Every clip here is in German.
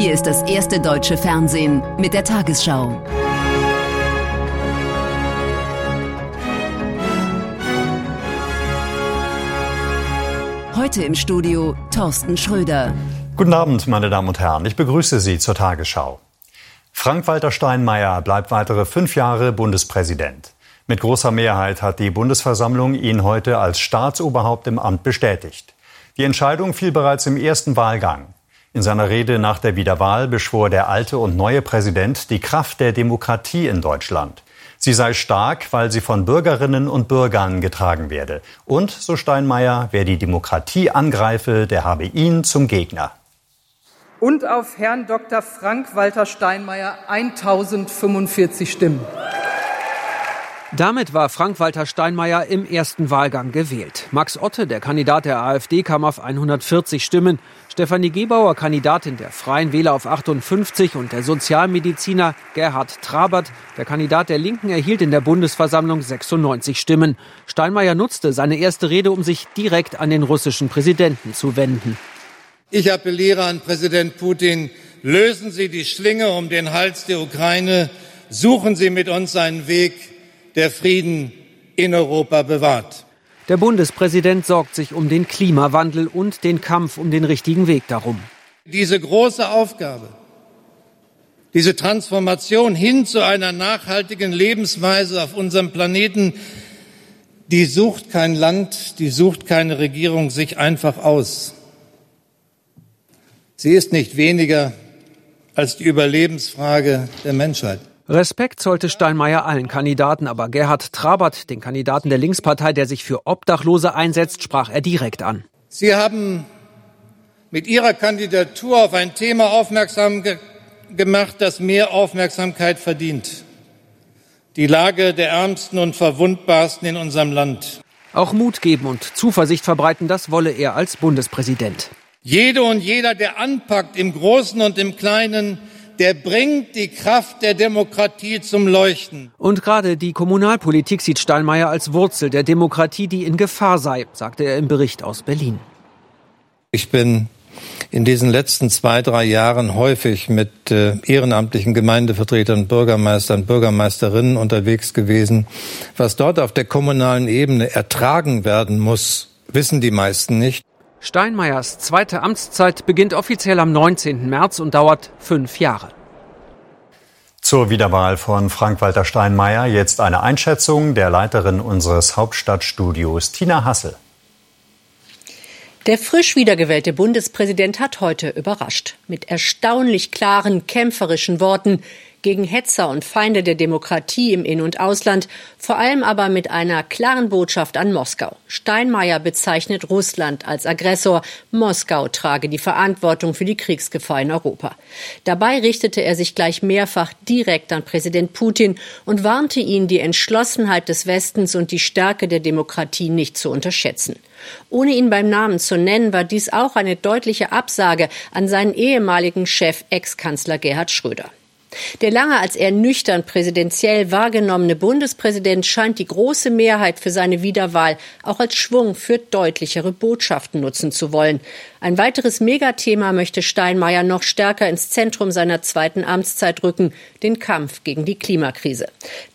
Hier ist das erste deutsche Fernsehen mit der Tagesschau. Heute im Studio Thorsten Schröder. Guten Abend, meine Damen und Herren. Ich begrüße Sie zur Tagesschau. Frank-Walter Steinmeier bleibt weitere fünf Jahre Bundespräsident. Mit großer Mehrheit hat die Bundesversammlung ihn heute als Staatsoberhaupt im Amt bestätigt. Die Entscheidung fiel bereits im ersten Wahlgang. In seiner Rede nach der Wiederwahl beschwor der alte und neue Präsident die Kraft der Demokratie in Deutschland. Sie sei stark, weil sie von Bürgerinnen und Bürgern getragen werde. Und, so Steinmeier, wer die Demokratie angreife, der habe ihn zum Gegner. Und auf Herrn Dr. Frank-Walter Steinmeier 1045 Stimmen. Damit war Frank-Walter Steinmeier im ersten Wahlgang gewählt. Max Otte, der Kandidat der AfD, kam auf 140 Stimmen. Stefanie Gebauer, Kandidatin der Freien Wähler, auf 58 und der Sozialmediziner Gerhard Trabert, der Kandidat der Linken, erhielt in der Bundesversammlung 96 Stimmen. Steinmeier nutzte seine erste Rede, um sich direkt an den russischen Präsidenten zu wenden. Ich appelliere an Präsident Putin, lösen Sie die Schlinge um den Hals der Ukraine, suchen Sie mit uns einen Weg, der Frieden in Europa bewahrt. Der Bundespräsident sorgt sich um den Klimawandel und den Kampf um den richtigen Weg darum. Diese große Aufgabe, diese Transformation hin zu einer nachhaltigen Lebensweise auf unserem Planeten, die sucht kein Land, die sucht keine Regierung sich einfach aus. Sie ist nicht weniger als die Überlebensfrage der Menschheit. Respekt sollte Steinmeier allen Kandidaten, aber Gerhard Trabert, den Kandidaten der Linkspartei, der sich für Obdachlose einsetzt, sprach er direkt an. Sie haben mit Ihrer Kandidatur auf ein Thema aufmerksam ge gemacht, das mehr Aufmerksamkeit verdient. Die Lage der Ärmsten und Verwundbarsten in unserem Land. Auch Mut geben und Zuversicht verbreiten, das wolle er als Bundespräsident. Jede und jeder, der anpackt, im Großen und im Kleinen, der bringt die Kraft der Demokratie zum Leuchten. Und gerade die Kommunalpolitik sieht Steinmeier als Wurzel der Demokratie, die in Gefahr sei, sagte er im Bericht aus Berlin. Ich bin in diesen letzten zwei, drei Jahren häufig mit äh, ehrenamtlichen Gemeindevertretern, Bürgermeistern, Bürgermeisterinnen unterwegs gewesen. Was dort auf der kommunalen Ebene ertragen werden muss, wissen die meisten nicht. Steinmeiers zweite Amtszeit beginnt offiziell am 19. März und dauert fünf Jahre. Zur Wiederwahl von Frank-Walter Steinmeier jetzt eine Einschätzung der Leiterin unseres Hauptstadtstudios, Tina Hassel. Der frisch wiedergewählte Bundespräsident hat heute überrascht. Mit erstaunlich klaren, kämpferischen Worten gegen Hetzer und Feinde der Demokratie im In- und Ausland, vor allem aber mit einer klaren Botschaft an Moskau. Steinmeier bezeichnet Russland als Aggressor, Moskau trage die Verantwortung für die Kriegsgefahr in Europa. Dabei richtete er sich gleich mehrfach direkt an Präsident Putin und warnte ihn, die Entschlossenheit des Westens und die Stärke der Demokratie nicht zu unterschätzen. Ohne ihn beim Namen zu nennen, war dies auch eine deutliche Absage an seinen ehemaligen Chef Ex-Kanzler Gerhard Schröder. Der lange als eher nüchtern präsidentiell wahrgenommene Bundespräsident scheint die große Mehrheit für seine Wiederwahl auch als Schwung für deutlichere Botschaften nutzen zu wollen. Ein weiteres Megathema möchte Steinmeier noch stärker ins Zentrum seiner zweiten Amtszeit rücken, den Kampf gegen die Klimakrise.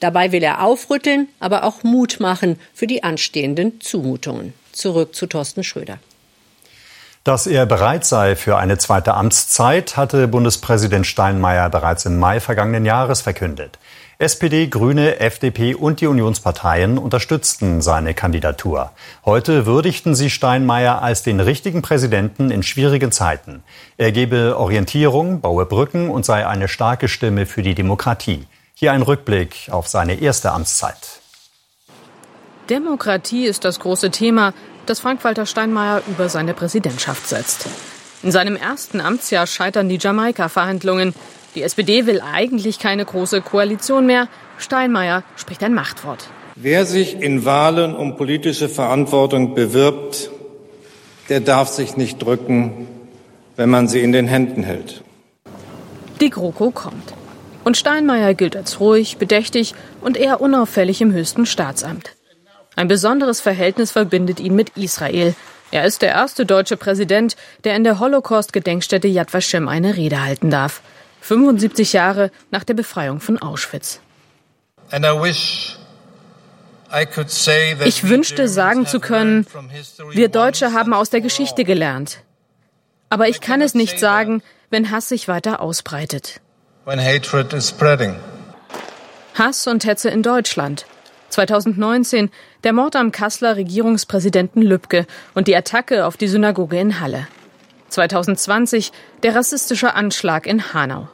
Dabei will er aufrütteln, aber auch Mut machen für die anstehenden Zumutungen. Zurück zu Thorsten Schröder. Dass er bereit sei für eine zweite Amtszeit, hatte Bundespräsident Steinmeier bereits im Mai vergangenen Jahres verkündet. SPD, Grüne, FDP und die Unionsparteien unterstützten seine Kandidatur. Heute würdigten sie Steinmeier als den richtigen Präsidenten in schwierigen Zeiten. Er gebe Orientierung, baue Brücken und sei eine starke Stimme für die Demokratie. Hier ein Rückblick auf seine erste Amtszeit. Demokratie ist das große Thema, das Frank-Walter Steinmeier über seine Präsidentschaft setzt. In seinem ersten Amtsjahr scheitern die Jamaika-Verhandlungen. Die SPD will eigentlich keine große Koalition mehr. Steinmeier spricht ein Machtwort. Wer sich in Wahlen um politische Verantwortung bewirbt, der darf sich nicht drücken, wenn man sie in den Händen hält. Die GroKo kommt. Und Steinmeier gilt als ruhig, bedächtig und eher unauffällig im höchsten Staatsamt. Ein besonderes Verhältnis verbindet ihn mit Israel. Er ist der erste deutsche Präsident, der in der Holocaust-Gedenkstätte Yad Vashem eine Rede halten darf. 75 Jahre nach der Befreiung von Auschwitz. Ich wünschte sagen zu können, wir Deutsche haben aus der Geschichte gelernt. Aber ich kann es nicht sagen, wenn Hass sich weiter ausbreitet. Hass und Hetze in Deutschland. 2019 der Mord am Kasseler Regierungspräsidenten Lübcke und die Attacke auf die Synagoge in Halle. 2020 der rassistische Anschlag in Hanau.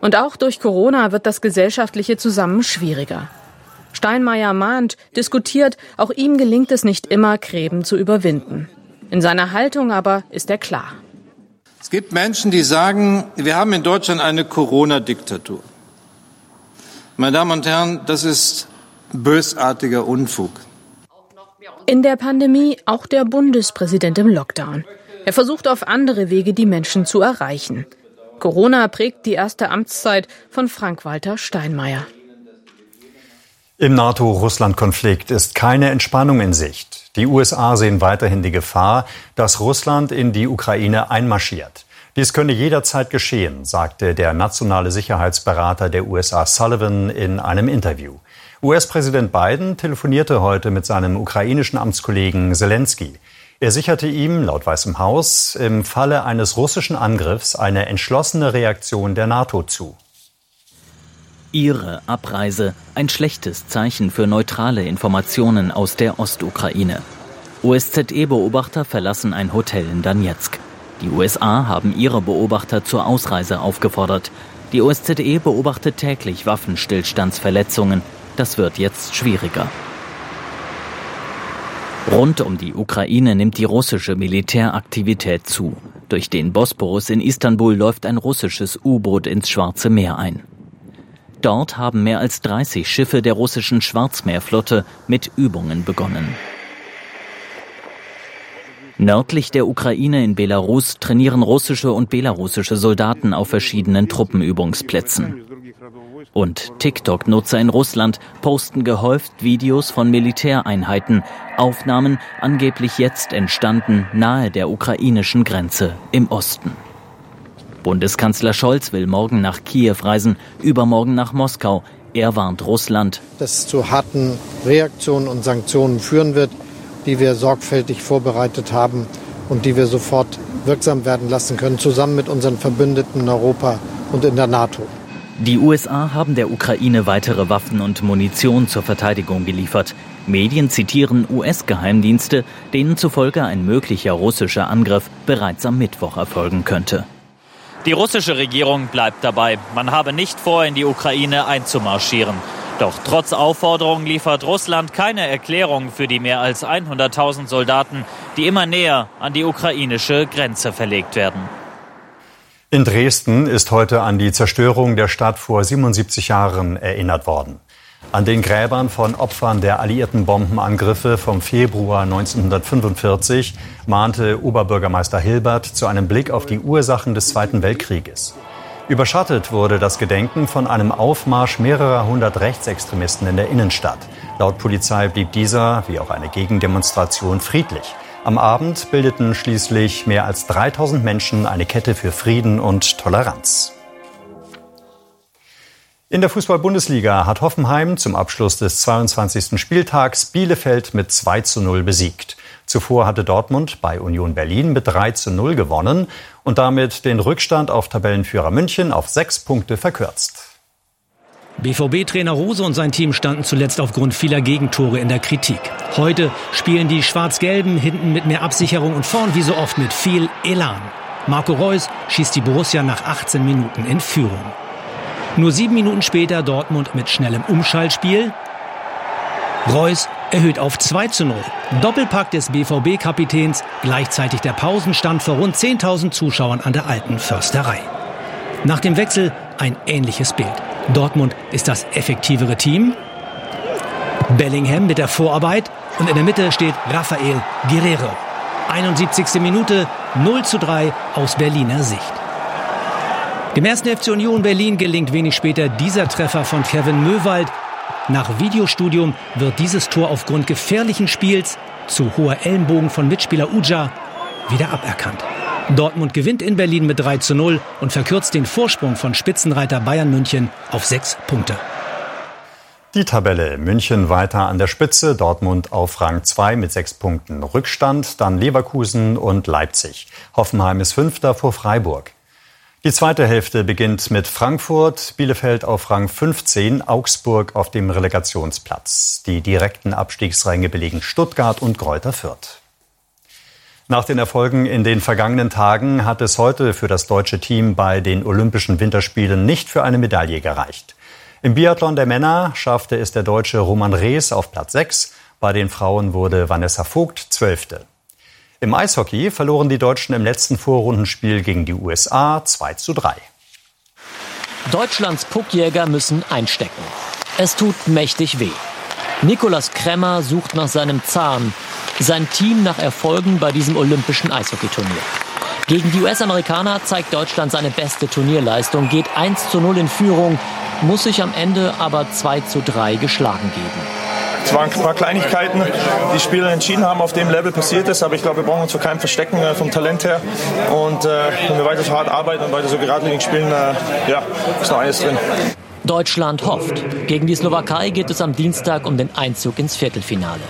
Und auch durch Corona wird das gesellschaftliche Zusammen schwieriger. Steinmeier mahnt, diskutiert, auch ihm gelingt es nicht immer, Gräben zu überwinden. In seiner Haltung aber ist er klar. Es gibt Menschen, die sagen, wir haben in Deutschland eine Corona-Diktatur. Meine Damen und Herren, das ist bösartiger Unfug. In der Pandemie auch der Bundespräsident im Lockdown. Er versucht auf andere Wege die Menschen zu erreichen. Corona prägt die erste Amtszeit von Frank-Walter Steinmeier. Im NATO-Russland-Konflikt ist keine Entspannung in Sicht. Die USA sehen weiterhin die Gefahr, dass Russland in die Ukraine einmarschiert. Dies könne jederzeit geschehen, sagte der nationale Sicherheitsberater der USA Sullivan in einem Interview. US-Präsident Biden telefonierte heute mit seinem ukrainischen Amtskollegen Zelensky. Er sicherte ihm, laut Weißem Haus, im Falle eines russischen Angriffs eine entschlossene Reaktion der NATO zu. Ihre Abreise ein schlechtes Zeichen für neutrale Informationen aus der Ostukraine. OSZE-Beobachter verlassen ein Hotel in Donetsk. Die USA haben ihre Beobachter zur Ausreise aufgefordert. Die OSZE beobachtet täglich Waffenstillstandsverletzungen. Das wird jetzt schwieriger. Rund um die Ukraine nimmt die russische Militäraktivität zu. Durch den Bosporus in Istanbul läuft ein russisches U-Boot ins Schwarze Meer ein. Dort haben mehr als 30 Schiffe der russischen Schwarzmeerflotte mit Übungen begonnen. Nördlich der Ukraine in Belarus trainieren russische und belarussische Soldaten auf verschiedenen Truppenübungsplätzen. Und TikTok-Nutzer in Russland posten gehäuft Videos von Militäreinheiten, Aufnahmen angeblich jetzt entstanden nahe der ukrainischen Grenze im Osten. Bundeskanzler Scholz will morgen nach Kiew reisen, übermorgen nach Moskau. Er warnt Russland, dass es zu harten Reaktionen und Sanktionen führen wird die wir sorgfältig vorbereitet haben und die wir sofort wirksam werden lassen können, zusammen mit unseren Verbündeten in Europa und in der NATO. Die USA haben der Ukraine weitere Waffen und Munition zur Verteidigung geliefert. Medien zitieren US-Geheimdienste, denen zufolge ein möglicher russischer Angriff bereits am Mittwoch erfolgen könnte. Die russische Regierung bleibt dabei. Man habe nicht vor, in die Ukraine einzumarschieren. Doch trotz Aufforderung liefert Russland keine Erklärung für die mehr als 100.000 Soldaten, die immer näher an die ukrainische Grenze verlegt werden. In Dresden ist heute an die Zerstörung der Stadt vor 77 Jahren erinnert worden. An den Gräbern von Opfern der alliierten Bombenangriffe vom Februar 1945 mahnte Oberbürgermeister Hilbert zu einem Blick auf die Ursachen des Zweiten Weltkrieges. Überschattet wurde das Gedenken von einem Aufmarsch mehrerer hundert Rechtsextremisten in der Innenstadt. Laut Polizei blieb dieser, wie auch eine Gegendemonstration, friedlich. Am Abend bildeten schließlich mehr als 3000 Menschen eine Kette für Frieden und Toleranz. In der Fußball-Bundesliga hat Hoffenheim zum Abschluss des 22. Spieltags Bielefeld mit 2 zu 0 besiegt. Zuvor hatte Dortmund bei Union Berlin mit 3 zu 0 gewonnen und damit den Rückstand auf Tabellenführer München auf sechs Punkte verkürzt. BVB-Trainer Rose und sein Team standen zuletzt aufgrund vieler Gegentore in der Kritik. Heute spielen die Schwarz-Gelben hinten mit mehr Absicherung und vorn wie so oft mit viel Elan. Marco Reus schießt die Borussia nach 18 Minuten in Führung. Nur sieben Minuten später Dortmund mit schnellem Umschaltspiel. Reus erhöht auf 2 zu 0. Doppelpack des BVB-Kapitäns, gleichzeitig der Pausenstand vor rund 10.000 Zuschauern an der alten Försterei. Nach dem Wechsel ein ähnliches Bild. Dortmund ist das effektivere Team. Bellingham mit der Vorarbeit und in der Mitte steht Rafael Guerrero. 71. Minute 0 zu 3 aus Berliner Sicht. Dem ersten FC Union Berlin gelingt wenig später dieser Treffer von Kevin Möwald nach Videostudium wird dieses Tor aufgrund gefährlichen Spiels zu hoher Ellenbogen von Mitspieler Uja wieder aberkannt. Dortmund gewinnt in Berlin mit 3 zu 0 und verkürzt den Vorsprung von Spitzenreiter Bayern München auf sechs Punkte. Die Tabelle München weiter an der Spitze, Dortmund auf Rang 2 mit sechs Punkten Rückstand, dann Leverkusen und Leipzig. Hoffenheim ist Fünfter vor Freiburg. Die zweite Hälfte beginnt mit Frankfurt, Bielefeld auf Rang 15, Augsburg auf dem Relegationsplatz. Die direkten Abstiegsränge belegen Stuttgart und Kräuter Fürth. Nach den Erfolgen in den vergangenen Tagen hat es heute für das deutsche Team bei den Olympischen Winterspielen nicht für eine Medaille gereicht. Im Biathlon der Männer schaffte es der Deutsche Roman Rees auf Platz 6. Bei den Frauen wurde Vanessa Vogt Zwölfte. Im Eishockey verloren die Deutschen im letzten Vorrundenspiel gegen die USA 2 zu 3. Deutschlands Puckjäger müssen einstecken. Es tut mächtig weh. Nikolas Kremmer sucht nach seinem Zahn sein Team nach Erfolgen bei diesem olympischen Eishockeyturnier. Gegen die US-Amerikaner zeigt Deutschland seine beste Turnierleistung, geht 1 zu 0 in Führung, muss sich am Ende aber 2 zu 3 geschlagen geben. Es waren ein paar Kleinigkeiten, die Spieler entschieden haben, auf dem Level passiert ist. Aber ich glaube, wir brauchen uns vor keinem verstecken äh, vom Talent her. Und äh, wenn wir weiter so hart arbeiten und weiter so geradlinig spielen, äh, ja, ist noch alles drin. Deutschland hofft. Gegen die Slowakei geht es am Dienstag um den Einzug ins Viertelfinale.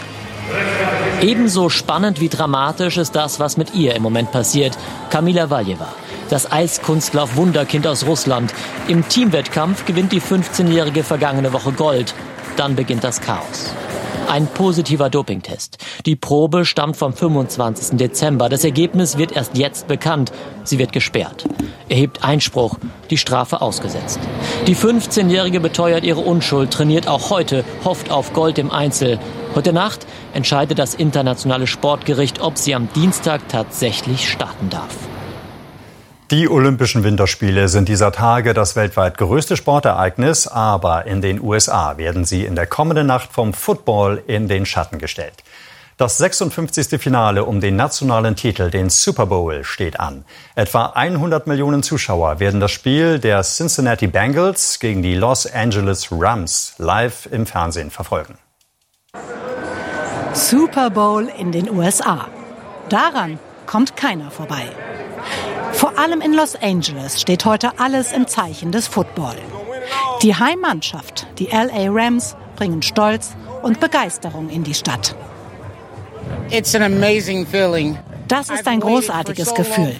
Ebenso spannend wie dramatisch ist das, was mit ihr im Moment passiert. Kamila Valjeva, das Eiskunstlauf-Wunderkind aus Russland. Im Teamwettkampf gewinnt die 15-Jährige vergangene Woche Gold. Dann beginnt das Chaos. Ein positiver Dopingtest. Die Probe stammt vom 25. Dezember. Das Ergebnis wird erst jetzt bekannt. Sie wird gesperrt. Erhebt Einspruch, die Strafe ausgesetzt. Die 15-Jährige beteuert ihre Unschuld, trainiert auch heute, hofft auf Gold im Einzel. Heute Nacht entscheidet das internationale Sportgericht, ob sie am Dienstag tatsächlich starten darf. Die Olympischen Winterspiele sind dieser Tage das weltweit größte Sportereignis, aber in den USA werden sie in der kommenden Nacht vom Football in den Schatten gestellt. Das 56. Finale um den nationalen Titel, den Super Bowl, steht an. Etwa 100 Millionen Zuschauer werden das Spiel der Cincinnati Bengals gegen die Los Angeles Rams live im Fernsehen verfolgen. Super Bowl in den USA. Daran kommt keiner vorbei. Vor allem in Los Angeles steht heute alles im Zeichen des Football. Die Heimmannschaft, die LA Rams, bringen Stolz und Begeisterung in die Stadt. Das ist ein großartiges Gefühl.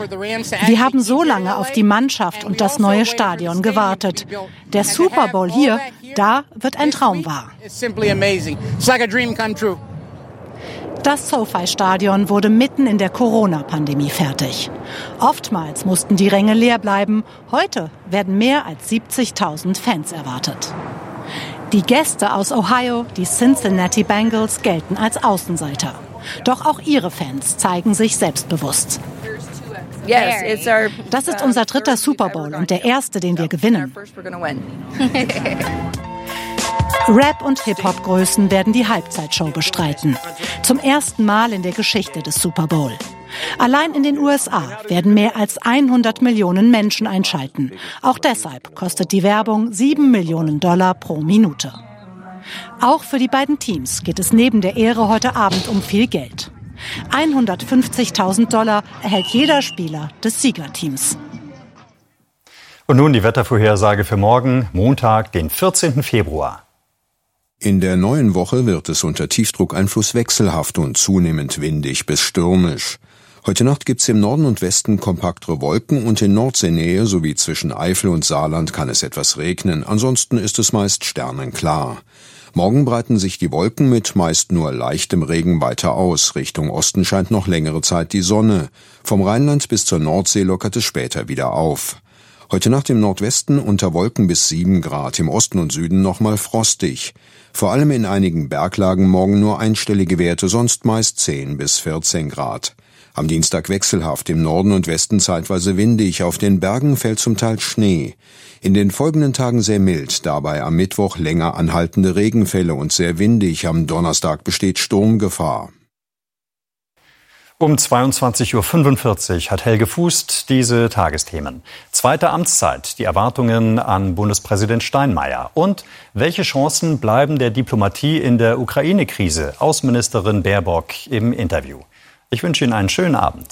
Wir haben so lange auf die Mannschaft und das neue Stadion gewartet. Der Super Bowl hier, da wird ein Traum wahr. Das SoFi-Stadion wurde mitten in der Corona-Pandemie fertig. Oftmals mussten die Ränge leer bleiben. Heute werden mehr als 70.000 Fans erwartet. Die Gäste aus Ohio, die Cincinnati Bengals, gelten als Außenseiter. Doch auch ihre Fans zeigen sich selbstbewusst. Das ist unser dritter Super Bowl und der erste, den wir gewinnen. Rap- und Hip-Hop-Größen werden die Halbzeitshow bestreiten. Zum ersten Mal in der Geschichte des Super Bowl. Allein in den USA werden mehr als 100 Millionen Menschen einschalten. Auch deshalb kostet die Werbung 7 Millionen Dollar pro Minute. Auch für die beiden Teams geht es neben der Ehre heute Abend um viel Geld. 150.000 Dollar erhält jeder Spieler des Siegerteams. Und nun die Wettervorhersage für morgen, Montag, den 14. Februar. In der neuen Woche wird es unter Tiefdruckeinfluss wechselhaft und zunehmend windig bis stürmisch. Heute Nacht gibt's im Norden und Westen kompaktere Wolken und in Nordseenähe sowie zwischen Eifel und Saarland kann es etwas regnen. Ansonsten ist es meist sternenklar. Morgen breiten sich die Wolken mit meist nur leichtem Regen weiter aus. Richtung Osten scheint noch längere Zeit die Sonne. Vom Rheinland bis zur Nordsee lockert es später wieder auf. Heute Nacht im Nordwesten unter Wolken bis sieben Grad, im Osten und Süden nochmal frostig. Vor allem in einigen Berglagen morgen nur einstellige Werte, sonst meist 10 bis 14 Grad. Am Dienstag wechselhaft, im Norden und Westen zeitweise windig, auf den Bergen fällt zum Teil Schnee. In den folgenden Tagen sehr mild, dabei am Mittwoch länger anhaltende Regenfälle und sehr windig, am Donnerstag besteht Sturmgefahr. Um 22.45 Uhr hat Helge Fußt diese Tagesthemen. Zweite Amtszeit, die Erwartungen an Bundespräsident Steinmeier und welche Chancen bleiben der Diplomatie in der Ukraine-Krise? Außenministerin Baerbock im Interview. Ich wünsche Ihnen einen schönen Abend.